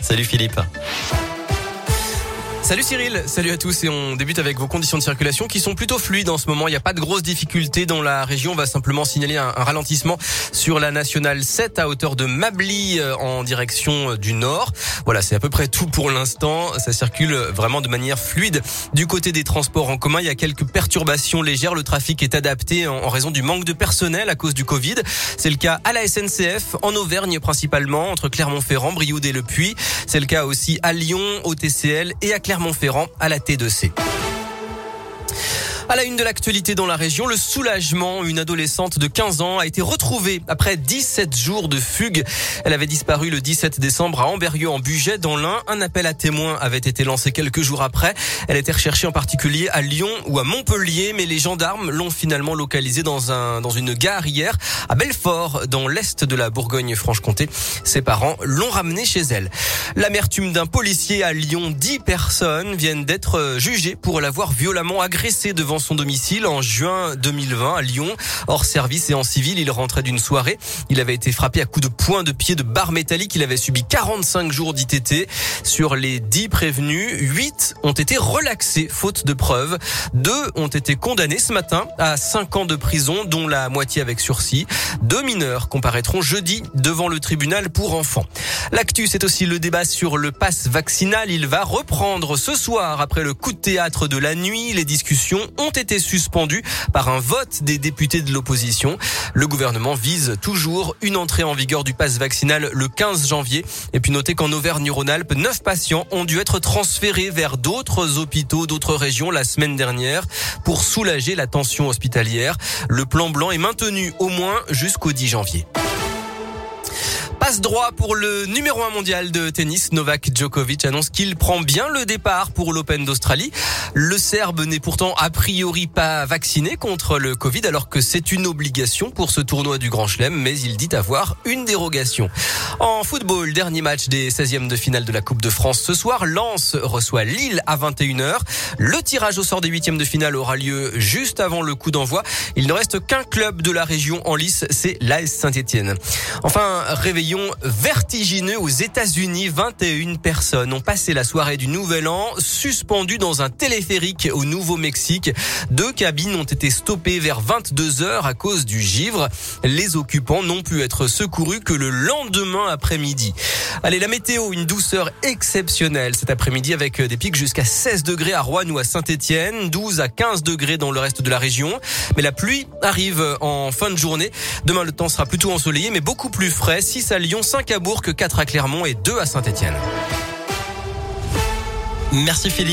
Salut Philippe. Salut Cyril, salut à tous et on débute avec vos conditions de circulation qui sont plutôt fluides en ce moment. Il n'y a pas de grosses difficultés dans la région. On va simplement signaler un, ralentissement sur la nationale 7 à hauteur de Mably euh, en direction euh, du nord. Voilà, c'est à peu près tout pour l'instant. Ça circule vraiment de manière fluide. Du côté des transports en commun, il y a quelques perturbations légères. Le trafic est adapté en, raison du manque de personnel à cause du Covid. C'est le cas à la SNCF, en Auvergne principalement, entre Clermont-Ferrand, Brioude et Le Puy. C'est le cas aussi à Lyon, au TCL et à Clermont Clermont-Ferrand à la T2C. À la une de l'actualité dans la région, le soulagement. Une adolescente de 15 ans a été retrouvée après 17 jours de fugue. Elle avait disparu le 17 décembre à Amberieu en Bugey dans l'Ain. Un appel à témoins avait été lancé quelques jours après. Elle était recherchée en particulier à Lyon ou à Montpellier, mais les gendarmes l'ont finalement localisée dans un, dans une gare hier à Belfort, dans l'est de la Bourgogne-Franche-Comté. Ses parents l'ont ramenée chez elle. L'amertume d'un policier à Lyon, 10 personnes viennent d'être jugées pour l'avoir violemment agressé devant son domicile en juin 2020 à Lyon. Hors service et en civil, il rentrait d'une soirée. Il avait été frappé à coups de poing de pied de barre métallique. Il avait subi 45 jours d'ITT. Sur les 10 prévenus, 8 ont été relaxés faute de preuves. Deux ont été condamnés ce matin à 5 ans de prison, dont la moitié avec sursis. Deux mineurs comparaîtront jeudi devant le tribunal pour enfants. L'actu, c'est aussi le débat sur le pass vaccinal. Il va reprendre ce soir après le coup de théâtre de la nuit. Les discussions ont été suspendu par un vote des députés de l'opposition. Le gouvernement vise toujours une entrée en vigueur du pass vaccinal le 15 janvier. Et puis notez qu'en Auvergne-Rhône-Alpes, neuf patients ont dû être transférés vers d'autres hôpitaux, d'autres régions la semaine dernière pour soulager la tension hospitalière. Le plan blanc est maintenu au moins jusqu'au 10 janvier. Passe droit pour le numéro 1 mondial de tennis. Novak Djokovic annonce qu'il prend bien le départ pour l'Open d'Australie. Le Serbe n'est pourtant a priori pas vacciné contre le Covid alors que c'est une obligation pour ce tournoi du Grand Chelem, mais il dit avoir une dérogation. En football, dernier match des 16e de finale de la Coupe de France ce soir. Lens reçoit Lille à 21h. Le tirage au sort des huitièmes de finale aura lieu juste avant le coup d'envoi. Il ne reste qu'un club de la région en lice, c'est l'AS Saint-Etienne. Enfin, vertigineux aux États-Unis. 21 personnes ont passé la soirée du Nouvel An suspendues dans un téléphérique au Nouveau-Mexique. Deux cabines ont été stoppées vers 22 heures à cause du givre. Les occupants n'ont pu être secourus que le lendemain après-midi. Allez, la météo, une douceur exceptionnelle cet après-midi avec des pics jusqu'à 16 degrés à Rouen ou à Saint-Etienne, 12 à 15 degrés dans le reste de la région. Mais la pluie arrive en fin de journée. Demain, le temps sera plutôt ensoleillé, mais beaucoup plus frais. 6 à Lyon, 5 à Bourg, 4 à Clermont et 2 à Saint-Etienne. Merci Philippe.